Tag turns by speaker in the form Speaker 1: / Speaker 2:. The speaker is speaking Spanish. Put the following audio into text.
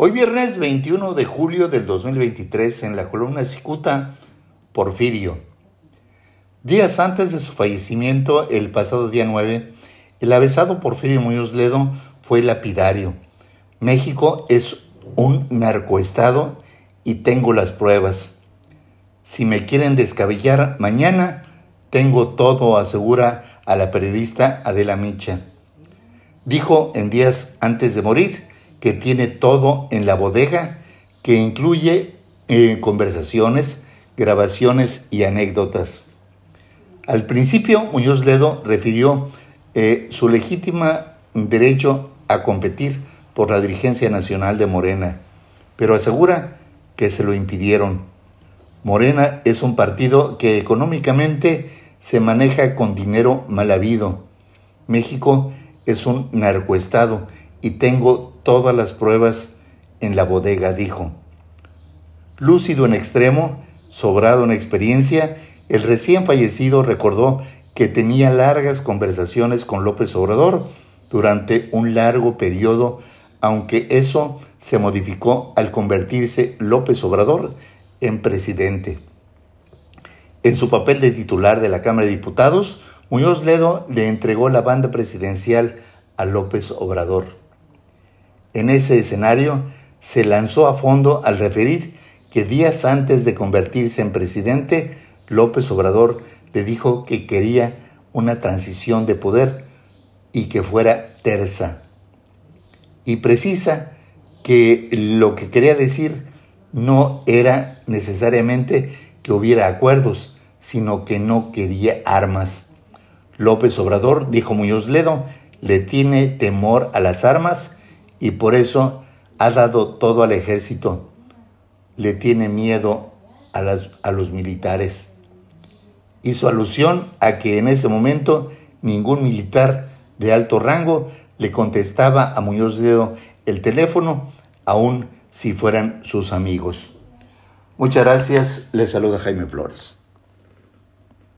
Speaker 1: Hoy viernes 21 de julio del 2023 en la columna Cicuta, Porfirio. Días antes de su fallecimiento, el pasado día 9, el avesado Porfirio Muñoz Ledo fue lapidario. México es un narcoestado y tengo las pruebas. Si me quieren descabellar mañana, tengo todo, asegura a la periodista Adela Micha. Dijo en días antes de morir que tiene todo en la bodega, que incluye eh, conversaciones, grabaciones y anécdotas. Al principio, Muñoz Ledo refirió eh, su legítima derecho a competir por la dirigencia nacional de Morena, pero asegura que se lo impidieron. Morena es un partido que económicamente se maneja con dinero mal habido. México es un narcoestado y tengo todas las pruebas en la bodega, dijo. Lúcido en extremo, sobrado en experiencia, el recién fallecido recordó que tenía largas conversaciones con López Obrador durante un largo periodo, aunque eso se modificó al convertirse López Obrador en presidente. En su papel de titular de la Cámara de Diputados, Muñoz Ledo le entregó la banda presidencial a López Obrador. En ese escenario, se lanzó a fondo al referir que días antes de convertirse en presidente, López Obrador le dijo que quería una transición de poder y que fuera tersa. Y precisa que lo que quería decir no era necesariamente que hubiera acuerdos, sino que no quería armas. López Obrador, dijo Muñoz Ledo, le tiene temor a las armas y por eso ha dado todo al ejército. Le tiene miedo a, los militares. Hizo alusión a que en ese momento ningún militar de alto rango le contestaba a Muñoz Ledo el teléfono, aun si fueran sus amigos. Muchas gracias, le saluda Jaime Flores.